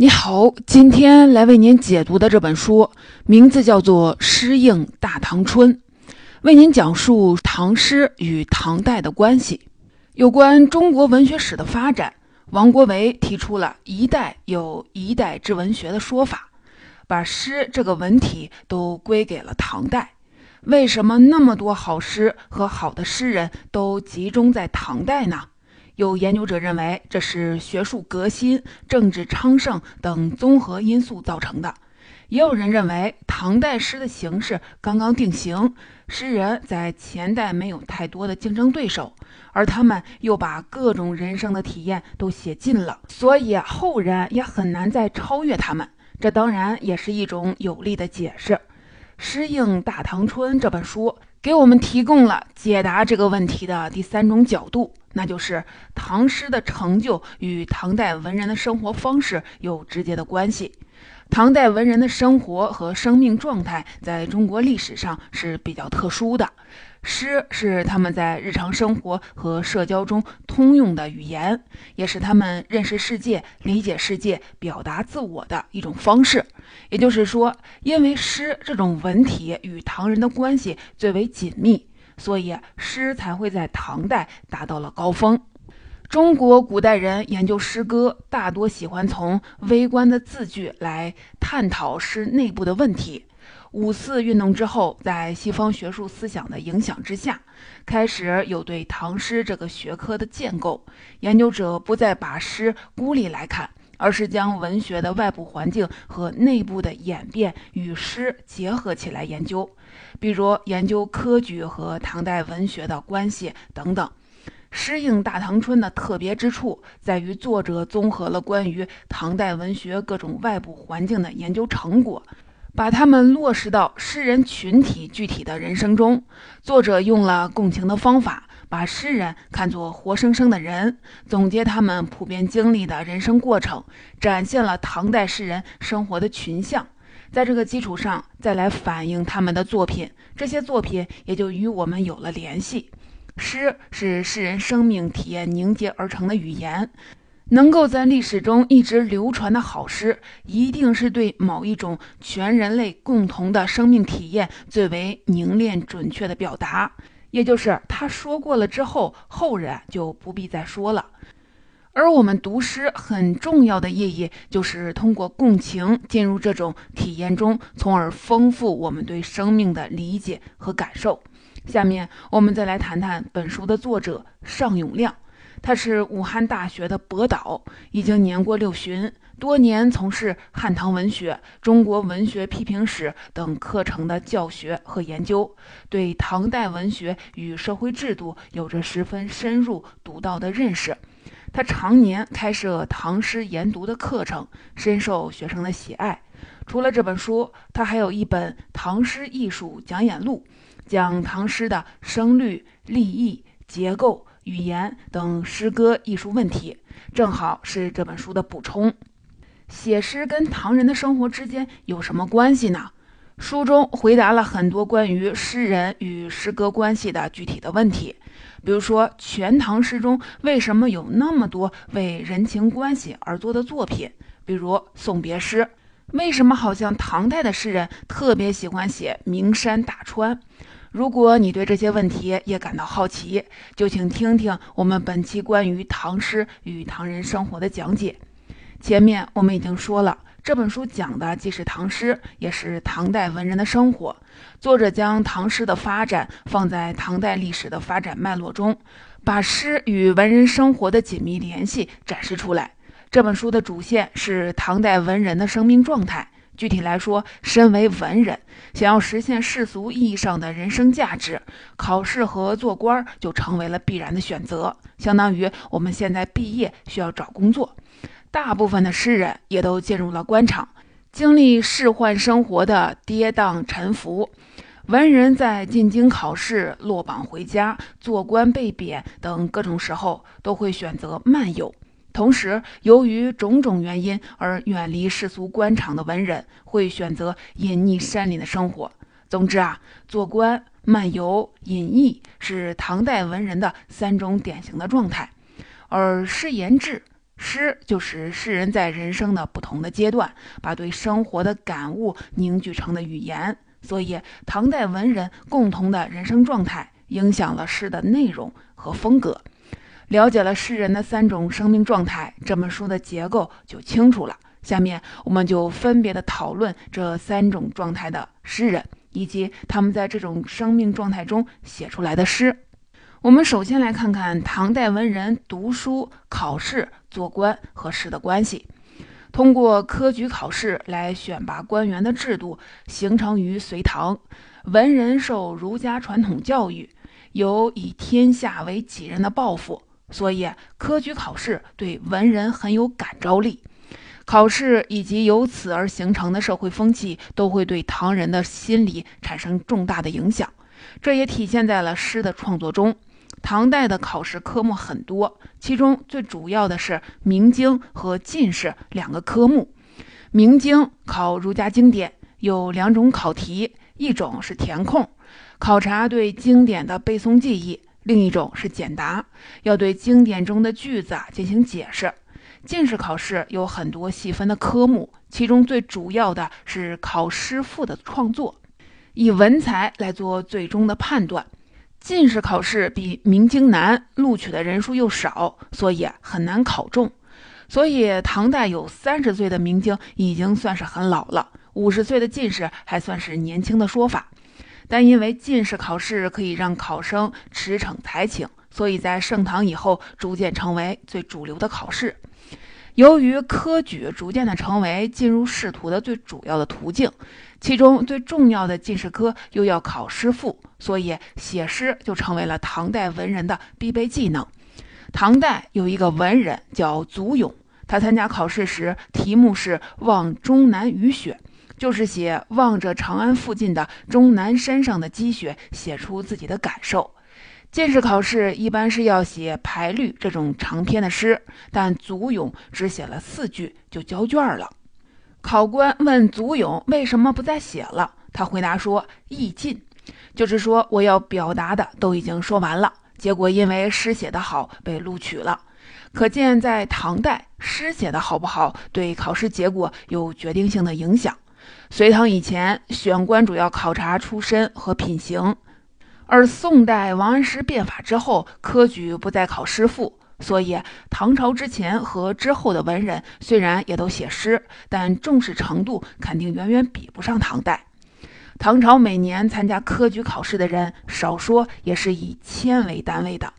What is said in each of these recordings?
你好，今天来为您解读的这本书名字叫做《诗应大唐春》，为您讲述唐诗与唐代的关系。有关中国文学史的发展，王国维提出了一代有一代之文学的说法，把诗这个文体都归给了唐代。为什么那么多好诗和好的诗人都集中在唐代呢？有研究者认为，这是学术革新、政治昌盛等综合因素造成的；也有人认为，唐代诗的形式刚刚定型，诗人在前代没有太多的竞争对手，而他们又把各种人生的体验都写尽了，所以后人也很难再超越他们。这当然也是一种有力的解释。《诗应大唐春》这本书给我们提供了解答这个问题的第三种角度。那就是唐诗的成就与唐代文人的生活方式有直接的关系。唐代文人的生活和生命状态在中国历史上是比较特殊的，诗是他们在日常生活和社交中通用的语言，也是他们认识世界、理解世界、表达自我的一种方式。也就是说，因为诗这种文体与唐人的关系最为紧密。所以诗才会在唐代达到了高峰。中国古代人研究诗歌，大多喜欢从微观的字句来探讨诗内部的问题。五四运动之后，在西方学术思想的影响之下，开始有对唐诗这个学科的建构。研究者不再把诗孤立来看。而是将文学的外部环境和内部的演变与诗结合起来研究，比如研究科举和唐代文学的关系等等。《诗应大唐春》的特别之处在于，作者综合了关于唐代文学各种外部环境的研究成果，把它们落实到诗人群体具体的人生中。作者用了共情的方法。把诗人看作活生生的人，总结他们普遍经历的人生过程，展现了唐代诗人生活的群像。在这个基础上，再来反映他们的作品，这些作品也就与我们有了联系。诗是诗人生命体验凝结而成的语言，能够在历史中一直流传的好诗，一定是对某一种全人类共同的生命体验最为凝练准确的表达。也就是他说过了之后，后人就不必再说了。而我们读诗很重要的意义，就是通过共情进入这种体验中，从而丰富我们对生命的理解和感受。下面我们再来谈谈本书的作者尚永亮，他是武汉大学的博导，已经年过六旬。多年从事汉唐文学、中国文学批评史等课程的教学和研究，对唐代文学与社会制度有着十分深入独到的认识。他常年开设唐诗研读的课程，深受学生的喜爱。除了这本书，他还有一本《唐诗艺术讲演录》，讲唐诗的声律、立意、结构、语言等诗歌艺术问题，正好是这本书的补充。写诗跟唐人的生活之间有什么关系呢？书中回答了很多关于诗人与诗歌关系的具体的问题，比如说全唐诗中为什么有那么多为人情关系而作的作品？比如送别诗，为什么好像唐代的诗人特别喜欢写名山大川？如果你对这些问题也感到好奇，就请听听我们本期关于唐诗与唐人生活的讲解。前面我们已经说了，这本书讲的既是唐诗，也是唐代文人的生活。作者将唐诗的发展放在唐代历史的发展脉络中，把诗与文人生活的紧密联系展示出来。这本书的主线是唐代文人的生命状态。具体来说，身为文人，想要实现世俗意义上的人生价值，考试和做官就成为了必然的选择，相当于我们现在毕业需要找工作。大部分的诗人也都进入了官场，经历仕宦生活的跌宕沉浮。文人在进京考试、落榜回家、做官被贬等各种时候，都会选择漫游。同时，由于种种原因而远离世俗官场的文人，会选择隐匿山林的生活。总之啊，做官、漫游、隐逸是唐代文人的三种典型的状态。而诗言志。诗就是诗人在人生的不同的阶段，把对生活的感悟凝聚成的语言。所以，唐代文人共同的人生状态影响了诗的内容和风格。了解了诗人的三种生命状态，这本书的结构就清楚了。下面，我们就分别的讨论这三种状态的诗人，以及他们在这种生命状态中写出来的诗。我们首先来看看唐代文人读书、考试、做官和诗的关系。通过科举考试来选拔官员的制度形成于隋唐，文人受儒家传统教育，有以天下为己任的抱负，所以科举考试对文人很有感召力。考试以及由此而形成的社会风气，都会对唐人的心理产生重大的影响，这也体现在了诗的创作中。唐代的考试科目很多，其中最主要的是明经和进士两个科目。明经考儒家经典，有两种考题，一种是填空，考察对经典的背诵记忆；另一种是简答，要对经典中的句子啊进行解释。进士考试有很多细分的科目，其中最主要的是考诗赋的创作，以文采来做最终的判断。进士考试比明经难，录取的人数又少，所以很难考中。所以唐代有三十岁的明经已经算是很老了，五十岁的进士还算是年轻的说法。但因为进士考试可以让考生驰骋才情，所以在盛唐以后逐渐成为最主流的考试。由于科举逐渐的成为进入仕途的最主要的途径，其中最重要的进士科又要考诗赋，所以写诗就成为了唐代文人的必备技能。唐代有一个文人叫祖咏，他参加考试时题目是望终南雨雪，就是写望着长安附近的终南山上的积雪，写出自己的感受。进士考试一般是要写排律这种长篇的诗，但祖咏只写了四句就交卷了。考官问祖咏为什么不再写了，他回答说：“意尽，就是说我要表达的都已经说完了。”结果因为诗写得好被录取了。可见在唐代，诗写得好不好对考试结果有决定性的影响。隋唐以前选官主要考察出身和品行。而宋代王安石变法之后，科举不再考诗赋，所以唐朝之前和之后的文人虽然也都写诗，但重视程度肯定远远比不上唐代。唐朝每年参加科举考试的人，少说也是以千为单位的，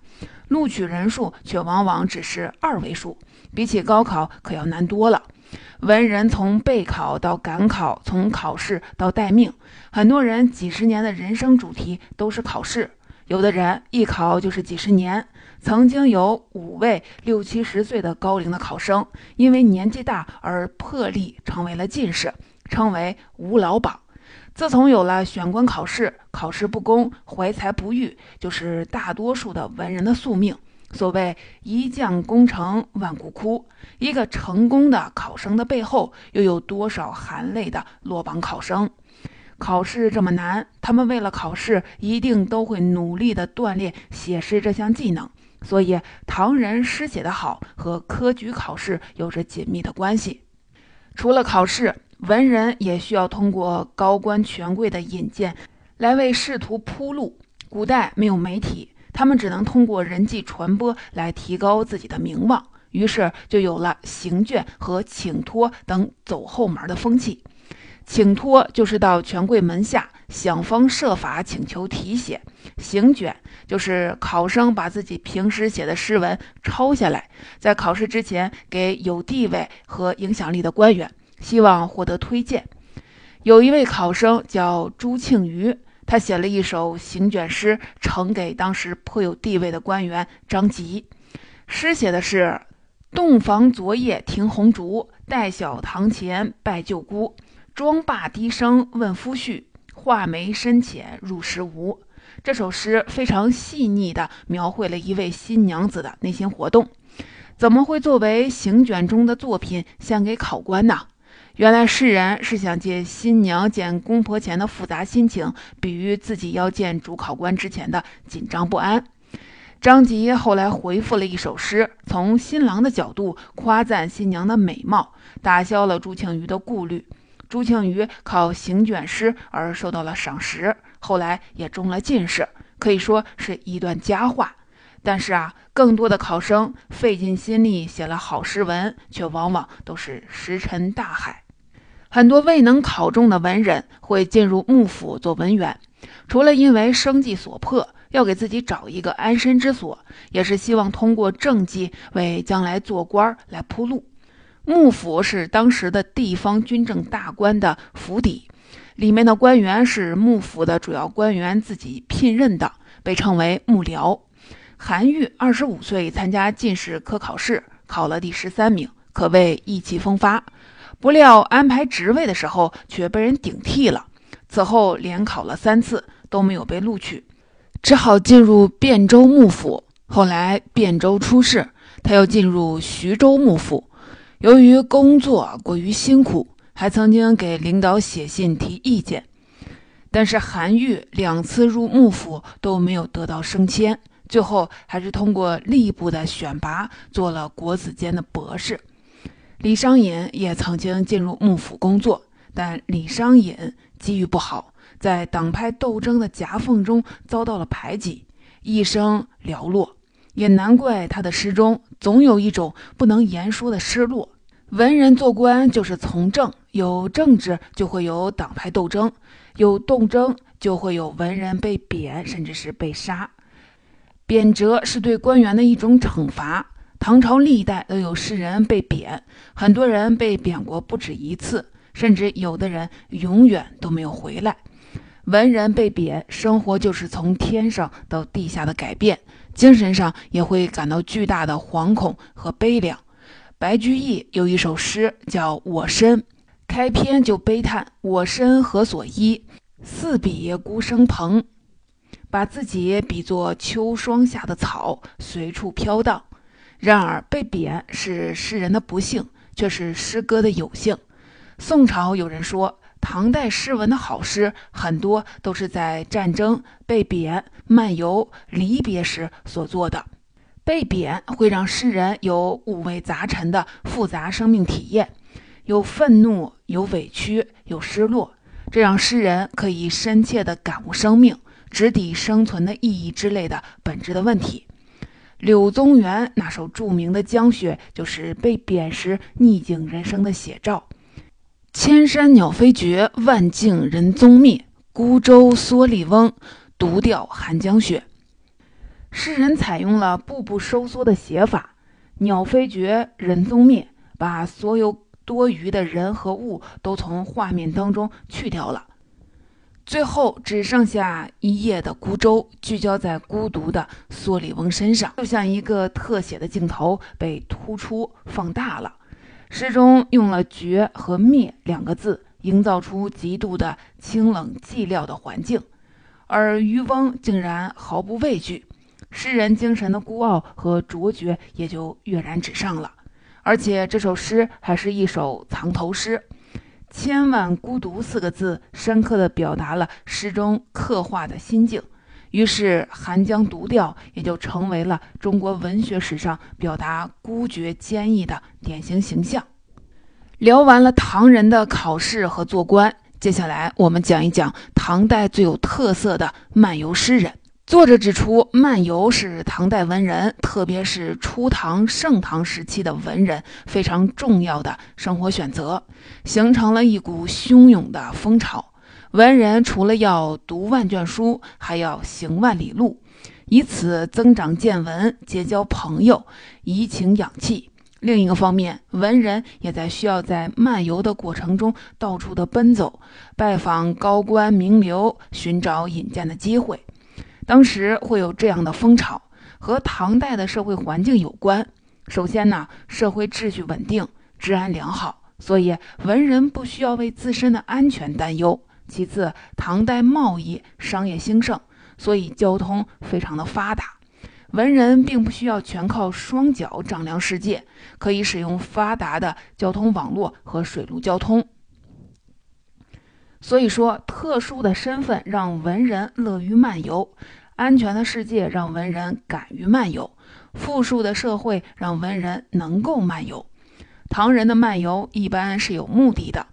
录取人数却往往只是二位数，比起高考可要难多了。文人从备考到赶考，从考试到待命，很多人几十年的人生主题都是考试。有的人一考就是几十年。曾经有五位六七十岁的高龄的考生，因为年纪大而破例成为了进士，称为“五老榜”。自从有了选官考试，考试不公，怀才不遇，就是大多数的文人的宿命。所谓一将功成万骨枯，一个成功的考生的背后，又有多少含泪的落榜考生？考试这么难，他们为了考试，一定都会努力的锻炼写诗这项技能。所以，唐人诗写得好和科举考试有着紧密的关系。除了考试，文人也需要通过高官权贵的引荐，来为仕途铺路。古代没有媒体。他们只能通过人际传播来提高自己的名望，于是就有了行卷和请托等走后门的风气。请托就是到权贵门下想方设法请求题写，行卷就是考生把自己平时写的诗文抄下来，在考试之前给有地位和影响力的官员，希望获得推荐。有一位考生叫朱庆余。他写了一首行卷诗，呈给当时颇有地位的官员张籍。诗写的是：洞房昨夜听红烛，待小堂前拜舅姑。妆罢低声问夫婿，画眉深浅入时无。这首诗非常细腻地描绘了一位新娘子的内心活动。怎么会作为行卷中的作品献给考官呢？原来诗人是想借新娘见公婆前的复杂心情，比喻自己要见主考官之前的紧张不安。张籍后来回复了一首诗，从新郎的角度夸赞新娘的美貌，打消了朱庆余的顾虑。朱庆余靠行卷诗而受到了赏识，后来也中了进士，可以说是一段佳话。但是啊，更多的考生费尽心力写了好诗文，却往往都是石沉大海。很多未能考中的文人会进入幕府做文员，除了因为生计所迫。要给自己找一个安身之所，也是希望通过政绩为将来做官来铺路。幕府是当时的地方军政大官的府邸，里面的官员是幕府的主要官员自己聘任的，被称为幕僚。韩愈二十五岁参加进士科考试，考了第十三名，可谓意气风发。不料安排职位的时候却被人顶替了，此后连考了三次都没有被录取。只好进入汴州幕府。后来汴州出事，他又进入徐州幕府。由于工作过于辛苦，还曾经给领导写信提意见。但是韩愈两次入幕府都没有得到升迁，最后还是通过吏部的选拔做了国子监的博士。李商隐也曾经进入幕府工作，但李商隐机遇不好。在党派斗争的夹缝中遭到了排挤，一生寥落，也难怪他的诗中总有一种不能言说的失落。文人做官就是从政，有政治就会有党派斗争，有斗争就会有文人被贬，甚至是被杀。贬谪是对官员的一种惩罚，唐朝历代都有诗人被贬，很多人被贬过不止一次，甚至有的人永远都没有回来。文人被贬，生活就是从天上到地下的改变，精神上也会感到巨大的惶恐和悲凉。白居易有一首诗叫《我身》，开篇就悲叹：“我身何所依？四比孤生蓬。”把自己比作秋霜下的草，随处飘荡。然而，被贬是诗人的不幸，却是诗歌的有幸。宋朝有人说。唐代诗文的好诗，很多都是在战争、被贬、漫游、离别时所做的。被贬会让诗人有五味杂陈的复杂生命体验，有愤怒，有委屈，有失落，这让诗人可以深切地感悟生命、直抵生存的意义之类的本质的问题。柳宗元那首著名的《江雪》，就是被贬时逆境人生的写照。千山鸟飞绝，万径人踪灭。孤舟蓑笠翁，独钓寒江雪。诗人采用了步步收缩的写法，鸟飞绝，人踪灭，把所有多余的人和物都从画面当中去掉了，最后只剩下一叶的孤舟，聚焦在孤独的蓑笠翁身上，就像一个特写的镜头被突出放大了。诗中用了“绝”和“灭”两个字，营造出极度的清冷寂寥的环境，而渔翁竟然毫不畏惧，诗人精神的孤傲和卓绝也就跃然纸上了。而且这首诗还是一首藏头诗，“千万孤独”四个字深刻地表达了诗中刻画的心境。于是，寒江独钓也就成为了中国文学史上表达孤绝坚毅的典型形象。聊完了唐人的考试和做官，接下来我们讲一讲唐代最有特色的漫游诗人。作者指出，漫游是唐代文人，特别是初唐、盛唐时期的文人非常重要的生活选择，形成了一股汹涌的风潮。文人除了要读万卷书，还要行万里路，以此增长见闻、结交朋友、怡情养气。另一个方面，文人也在需要在漫游的过程中到处的奔走，拜访高官名流，寻找引荐的机会。当时会有这样的风潮，和唐代的社会环境有关。首先呢，社会秩序稳定，治安良好，所以文人不需要为自身的安全担忧。其次，唐代贸易商业兴盛，所以交通非常的发达。文人并不需要全靠双脚丈量世界，可以使用发达的交通网络和水陆交通。所以说，特殊的身份让文人乐于漫游，安全的世界让文人敢于漫游，富庶的社会让文人能够漫游。唐人的漫游一般是有目的的。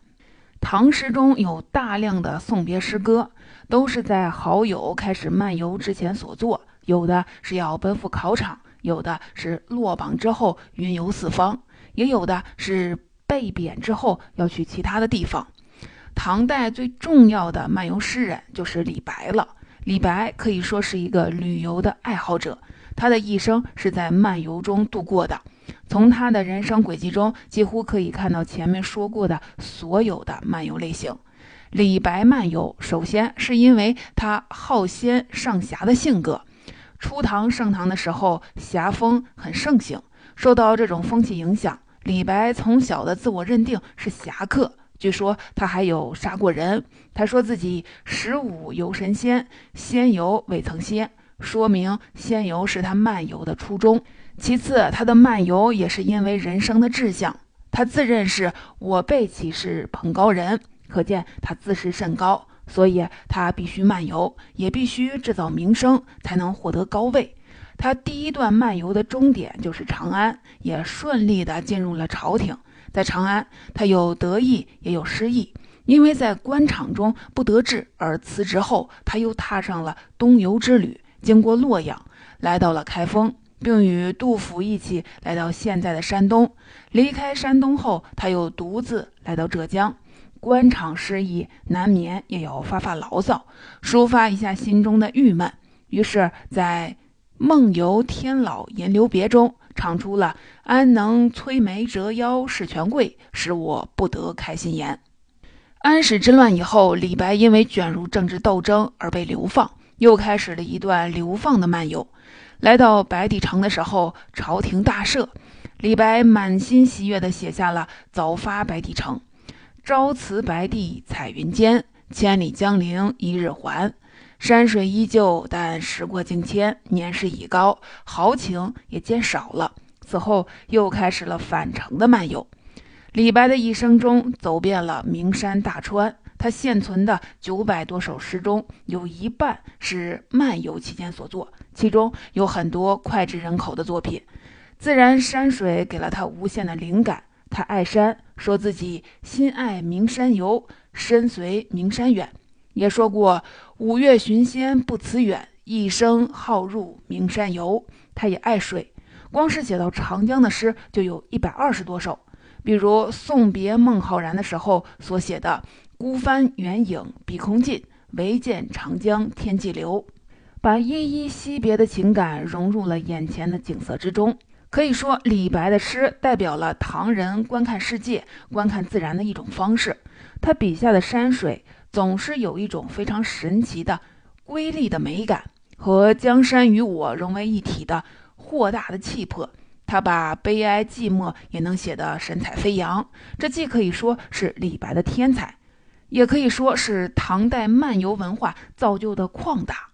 唐诗中有大量的送别诗歌，都是在好友开始漫游之前所作，有的是要奔赴考场，有的是落榜之后云游四方，也有的是被贬之后要去其他的地方。唐代最重要的漫游诗人就是李白了。李白可以说是一个旅游的爱好者，他的一生是在漫游中度过的。从他的人生轨迹中，几乎可以看到前面说过的所有的漫游类型。李白漫游，首先是因为他好仙上侠的性格。初唐盛唐的时候，侠风很盛行，受到这种风气影响，李白从小的自我认定是侠客。据说他还有杀过人。他说自己十五游神仙，仙游未曾歇，说明仙游是他漫游的初衷。其次，他的漫游也是因为人生的志向。他自认是我辈岂是蓬高人，可见他自视甚高，所以他必须漫游，也必须制造名声，才能获得高位。他第一段漫游的终点就是长安，也顺利地进入了朝廷。在长安，他有得意也有失意，因为在官场中不得志而辞职后，他又踏上了东游之旅，经过洛阳，来到了开封，并与杜甫一起来到现在的山东。离开山东后，他又独自来到浙江。官场失意，难免也要发发牢骚，抒发一下心中的郁闷。于是，在《梦游天姥吟留别》中。唱出了“安能摧眉折腰事权贵，使我不得开心颜”。安史之乱以后，李白因为卷入政治斗争而被流放，又开始了一段流放的漫游。来到白帝城的时候，朝廷大赦，李白满心喜悦地写下了《早发白帝城》：“朝辞白帝彩云间，千里江陵一日还。”山水依旧，但时过境迁，年事已高，豪情也渐少了。此后又开始了返程的漫游。李白的一生中走遍了名山大川，他现存的九百多首诗中有一半是漫游期间所作，其中有很多脍炙人口的作品。自然山水给了他无限的灵感。他爱山，说自己心爱名山游，身随名山远。也说过五岳寻仙不辞远，一生好入名山游。他也爱水，光是写到长江的诗就有一百二十多首。比如送别孟浩然的时候所写的“孤帆远影碧空尽，唯见长江天际流”，把依依惜别的情感融入了眼前的景色之中。可以说，李白的诗代表了唐人观看世界、观看自然的一种方式。他笔下的山水。总是有一种非常神奇的瑰丽的美感和江山与我融为一体的豁大的气魄。他把悲哀寂寞也能写得神采飞扬，这既可以说是李白的天才，也可以说是唐代漫游文化造就的旷达。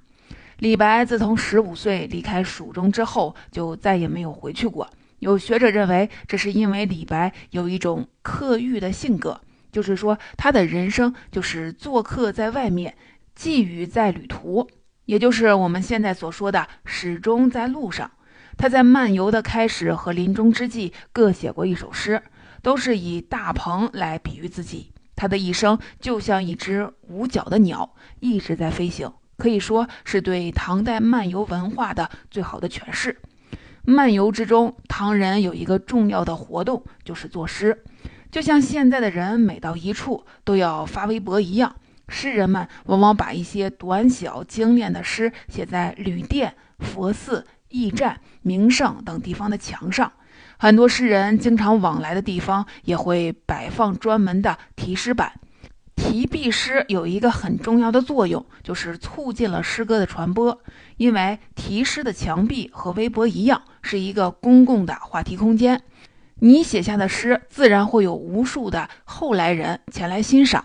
李白自从十五岁离开蜀中之后，就再也没有回去过。有学者认为，这是因为李白有一种客欲的性格。就是说，他的人生就是做客在外面，寄语在旅途，也就是我们现在所说的始终在路上。他在漫游的开始和临终之际各写过一首诗，都是以大鹏来比喻自己。他的一生就像一只无脚的鸟，一直在飞行，可以说是对唐代漫游文化的最好的诠释。漫游之中，唐人有一个重要的活动，就是作诗。就像现在的人每到一处都要发微博一样，诗人们往往把一些短小精炼的诗写在旅店、佛寺、驿站、名胜等地方的墙上。很多诗人经常往来的地方也会摆放专门的题诗板。题壁诗有一个很重要的作用，就是促进了诗歌的传播。因为题诗的墙壁和微博一样，是一个公共的话题空间。你写下的诗，自然会有无数的后来人前来欣赏。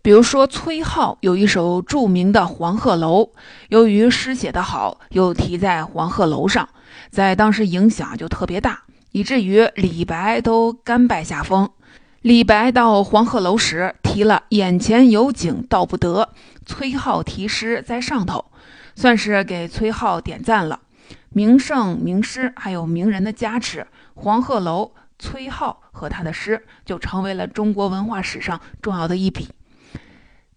比如说，崔颢有一首著名的《黄鹤楼》，由于诗写得好，又题在黄鹤楼上，在当时影响就特别大，以至于李白都甘拜下风。李白到黄鹤楼时，题了“眼前有景道不得”，崔颢题诗在上头。算是给崔颢点赞了。名胜名诗还有名人的加持，黄鹤楼、崔颢和他的诗就成为了中国文化史上重要的一笔。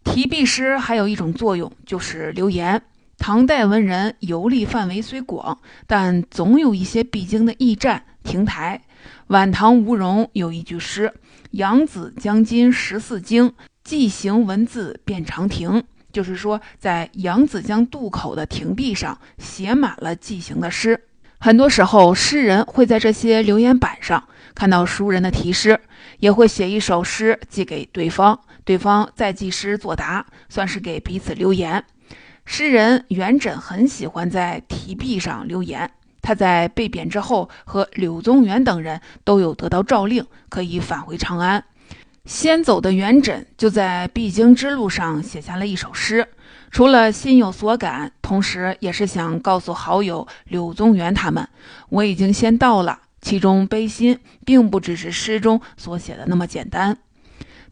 题壁诗还有一种作用，就是留言。唐代文人游历范围虽广，但总有一些必经的驿站、亭台。晚唐吴荣有一句诗：“扬子江津十四经，寄行文字遍长亭。”就是说，在扬子江渡口的亭壁上写满了寄行的诗。很多时候，诗人会在这些留言板上看到熟人的题诗，也会写一首诗寄给对方，对方再寄诗作答，算是给彼此留言。诗人元稹很喜欢在题壁上留言。他在被贬之后，和柳宗元等人都有得到诏令，可以返回长安。先走的元稹就在必经之路上写下了一首诗，除了心有所感，同时也是想告诉好友柳宗元他们，我已经先到了。其中悲心并不只是诗中所写的那么简单。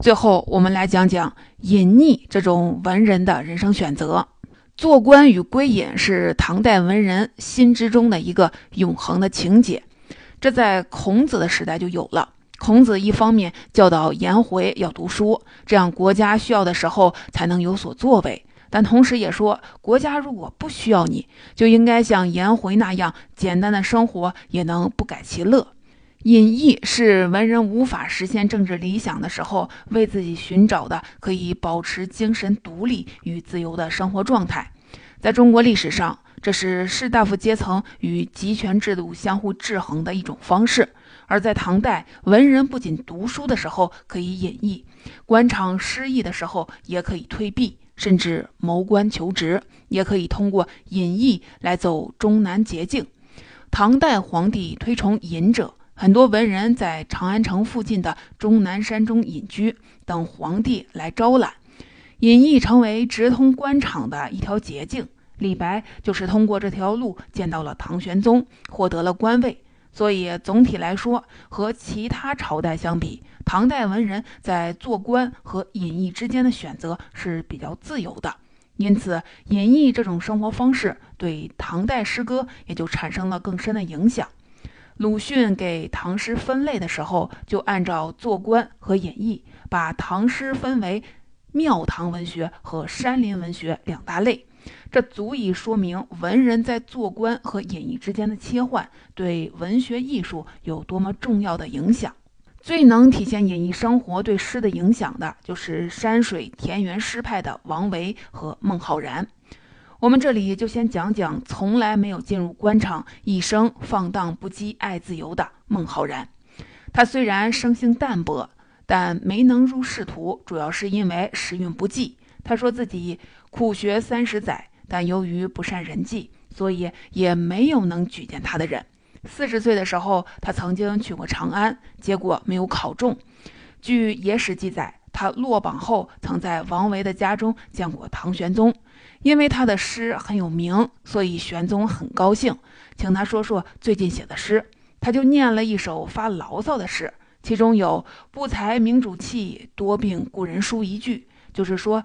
最后，我们来讲讲隐匿这种文人的人生选择。做官与归隐是唐代文人心之中的一个永恒的情节，这在孔子的时代就有了。孔子一方面教导颜回要读书，这样国家需要的时候才能有所作为；但同时也说，国家如果不需要你，就应该像颜回那样简单的生活，也能不改其乐。隐逸是文人无法实现政治理想的时候，为自己寻找的可以保持精神独立与自由的生活状态。在中国历史上，这是士大夫阶层与集权制度相互制衡的一种方式。而在唐代，文人不仅读书的时候可以隐逸，官场失意的时候也可以退避，甚至谋官求职也可以通过隐逸来走终南捷径。唐代皇帝推崇隐者，很多文人在长安城附近的终南山中隐居，等皇帝来招揽。隐逸成为直通官场的一条捷径。李白就是通过这条路见到了唐玄宗，获得了官位。所以总体来说，和其他朝代相比，唐代文人在做官和隐逸之间的选择是比较自由的。因此，隐逸这种生活方式对唐代诗歌也就产生了更深的影响。鲁迅给唐诗分类的时候，就按照做官和隐逸，把唐诗分为庙堂文学和山林文学两大类。这足以说明文人在做官和隐逸之间的切换对文学艺术有多么重要的影响。最能体现隐逸生活对诗的影响的，就是山水田园诗派的王维和孟浩然。我们这里就先讲讲从来没有进入官场、一生放荡不羁、爱自由的孟浩然。他虽然生性淡泊，但没能入仕途，主要是因为时运不济。他说自己苦学三十载。但由于不善人际，所以也没有能举荐他的人。四十岁的时候，他曾经去过长安，结果没有考中。据野史记载，他落榜后曾在王维的家中见过唐玄宗，因为他的诗很有名，所以玄宗很高兴，请他说说最近写的诗。他就念了一首发牢骚的诗，其中有“不才明主气，多病故人书”一句。就是说，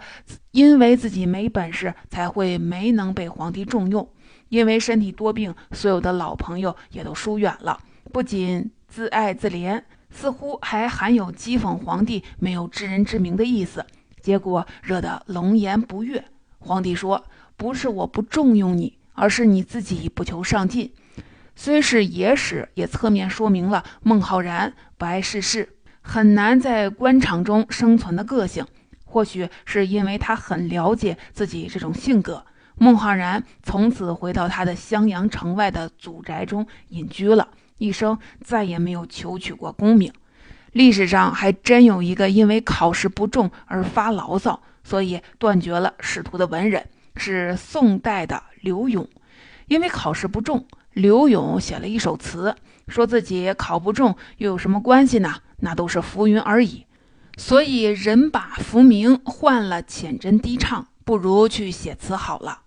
因为自己没本事，才会没能被皇帝重用。因为身体多病，所有的老朋友也都疏远了。不仅自爱自怜，似乎还含有讥讽皇帝没有知人之明的意思。结果惹得龙颜不悦。皇帝说：“不是我不重用你，而是你自己不求上进。”虽是野史，也侧面说明了孟浩然不爱世事，很难在官场中生存的个性。或许是因为他很了解自己这种性格，孟浩然从此回到他的襄阳城外的祖宅中隐居了，一生再也没有求取过功名。历史上还真有一个因为考试不中而发牢骚，所以断绝了仕途的文人，是宋代的刘永。因为考试不中，刘永写了一首词，说自己考不中又有什么关系呢？那都是浮云而已。所以人把浮名换了浅斟低唱，不如去写词好了。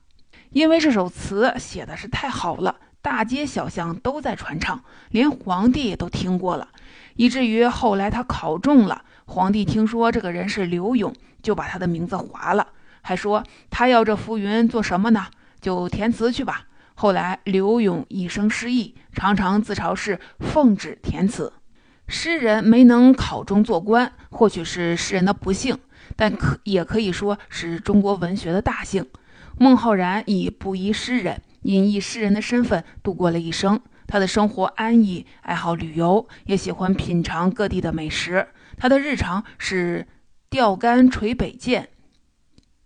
因为这首词写的是太好了，大街小巷都在传唱，连皇帝都听过了，以至于后来他考中了，皇帝听说这个人是刘永，就把他的名字划了，还说他要这浮云做什么呢？就填词去吧。后来刘永一生失意，常常自嘲是奉旨填词。诗人没能考中做官，或许是诗人的不幸，但可也可以说是中国文学的大幸。孟浩然以布衣诗人、隐逸诗人的身份度过了一生。他的生活安逸，爱好旅游，也喜欢品尝各地的美食。他的日常是钓竿垂北涧，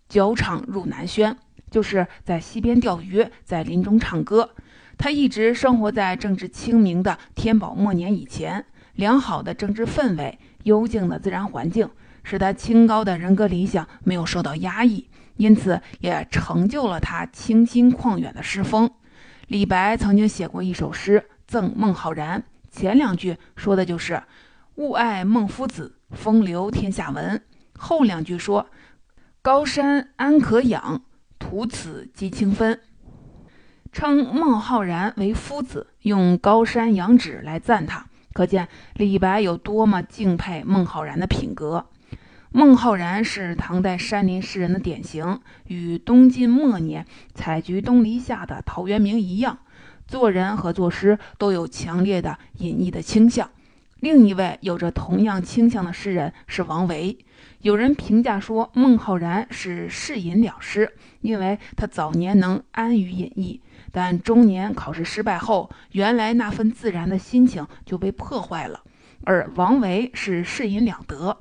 酒场入南轩，就是在溪边钓鱼，在林中唱歌。他一直生活在政治清明的天宝末年以前。良好的政治氛围、幽静的自然环境，使他清高的人格理想没有受到压抑，因此也成就了他清新旷远的诗风。李白曾经写过一首诗赠孟浩然，前两句说的就是“勿爱孟夫子，风流天下闻”，后两句说“高山安可仰，徒此积清芬”，称孟浩然为夫子，用高山仰止来赞他。可见李白有多么敬佩孟浩然的品格。孟浩然是唐代山林诗人的典型，与东晋末年采菊东篱下的陶渊明一样，做人和作诗都有强烈的隐逸的倾向。另一位有着同样倾向的诗人是王维。有人评价说，孟浩然是嗜隐了诗，因为他早年能安于隐逸。但中年考试失败后，原来那份自然的心情就被破坏了。而王维是适隐两得，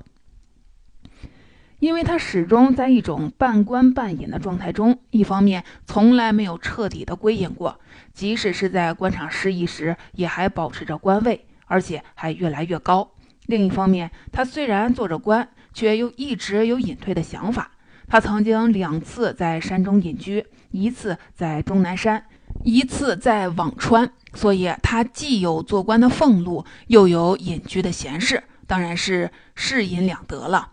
因为他始终在一种半官半隐的状态中，一方面从来没有彻底的归隐过，即使是在官场失意时，也还保持着官位，而且还越来越高；另一方面，他虽然做着官，却又一直有隐退的想法。他曾经两次在山中隐居，一次在终南山。一次在辋川，所以他既有做官的俸禄，又有隐居的闲适，当然是适隐两得了。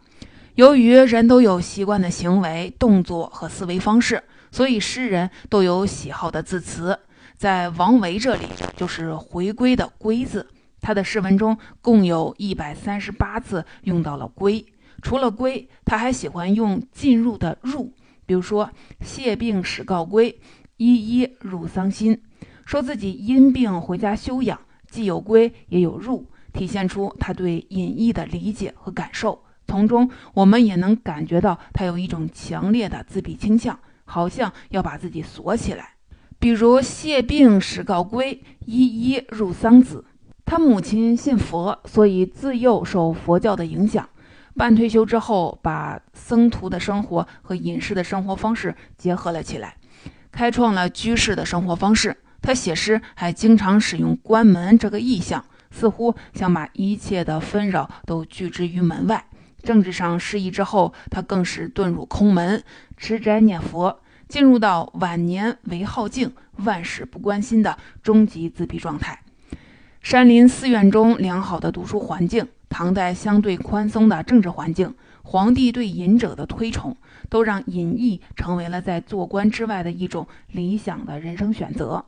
由于人都有习惯的行为、动作和思维方式，所以诗人都有喜好的字词。在王维这里，就是“回归”的“归”字。他的诗文中共有一百三十八次用到了“归”。除了“归”，他还喜欢用进入的“入”，比如说“谢病始告归”。一一入桑心，说自己因病回家休养，既有归也有入，体现出他对隐逸的理解和感受。从中我们也能感觉到他有一种强烈的自闭倾向，好像要把自己锁起来。比如谢病始告归，一一入桑梓。他母亲信佛，所以自幼受佛教的影响。半退休之后，把僧徒的生活和隐士的生活方式结合了起来。开创了居士的生活方式。他写诗还经常使用“关门”这个意象，似乎想把一切的纷扰都拒之于门外。政治上失意之后，他更是遁入空门，吃斋念佛，进入到晚年唯好静、万事不关心的终极自闭状态。山林寺院中良好的读书环境，唐代相对宽松的政治环境。皇帝对隐者的推崇，都让隐逸成为了在做官之外的一种理想的人生选择。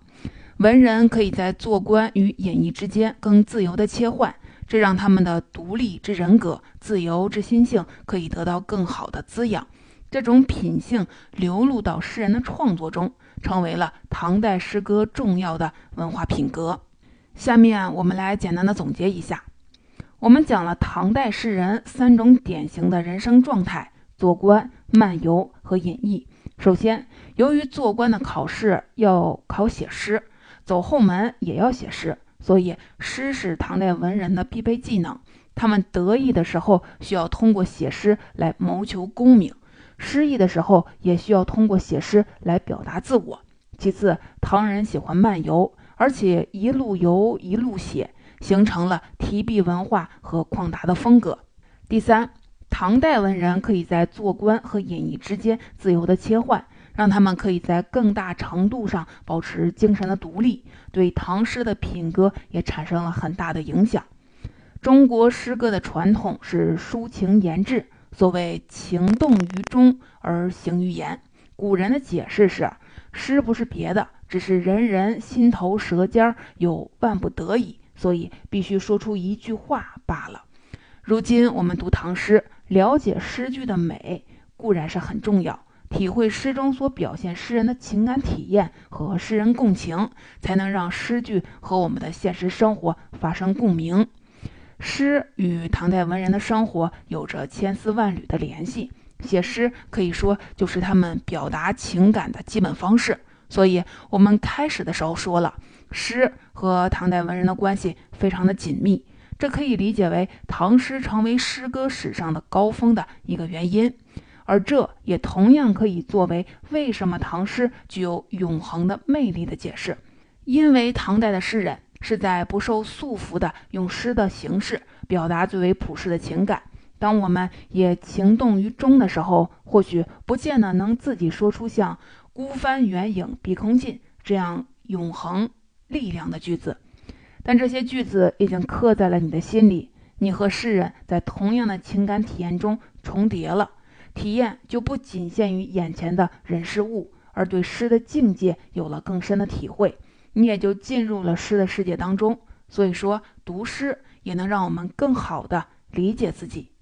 文人可以在做官与隐逸之间更自由地切换，这让他们的独立之人格、自由之心性可以得到更好的滋养。这种品性流露到诗人的创作中，成为了唐代诗歌重要的文化品格。下面我们来简单的总结一下。我们讲了唐代诗人三种典型的人生状态：做官、漫游和隐逸。首先，由于做官的考试要考写诗，走后门也要写诗，所以诗是唐代文人的必备技能。他们得意的时候需要通过写诗来谋求功名，失意的时候也需要通过写诗来表达自我。其次，唐人喜欢漫游，而且一路游一路写。形成了提笔文化和旷达的风格。第三，唐代文人可以在做官和隐逸之间自由的切换，让他们可以在更大程度上保持精神的独立，对唐诗的品格也产生了很大的影响。中国诗歌的传统是抒情言志，所谓情动于中而行于言。古人的解释是，诗不是别的，只是人人心头舌尖有万不得已。所以必须说出一句话罢了。如今我们读唐诗，了解诗句的美固然是很重要，体会诗中所表现诗人的情感体验和诗人共情，才能让诗句和我们的现实生活发生共鸣。诗与唐代文人的生活有着千丝万缕的联系，写诗可以说就是他们表达情感的基本方式。所以，我们开始的时候说了，诗和唐代文人的关系非常的紧密，这可以理解为唐诗成为诗歌史上的高峰的一个原因，而这也同样可以作为为什么唐诗具有永恒的魅力的解释，因为唐代的诗人。是在不受束缚的用诗的形式表达最为朴实的情感。当我们也情动于衷的时候，或许不见得能自己说出像“孤帆远影碧空尽”这样永恒力量的句子，但这些句子已经刻在了你的心里。你和诗人在同样的情感体验中重叠了，体验就不仅限于眼前的人事物，而对诗的境界有了更深的体会。你也就进入了诗的世界当中，所以说读诗也能让我们更好的理解自己。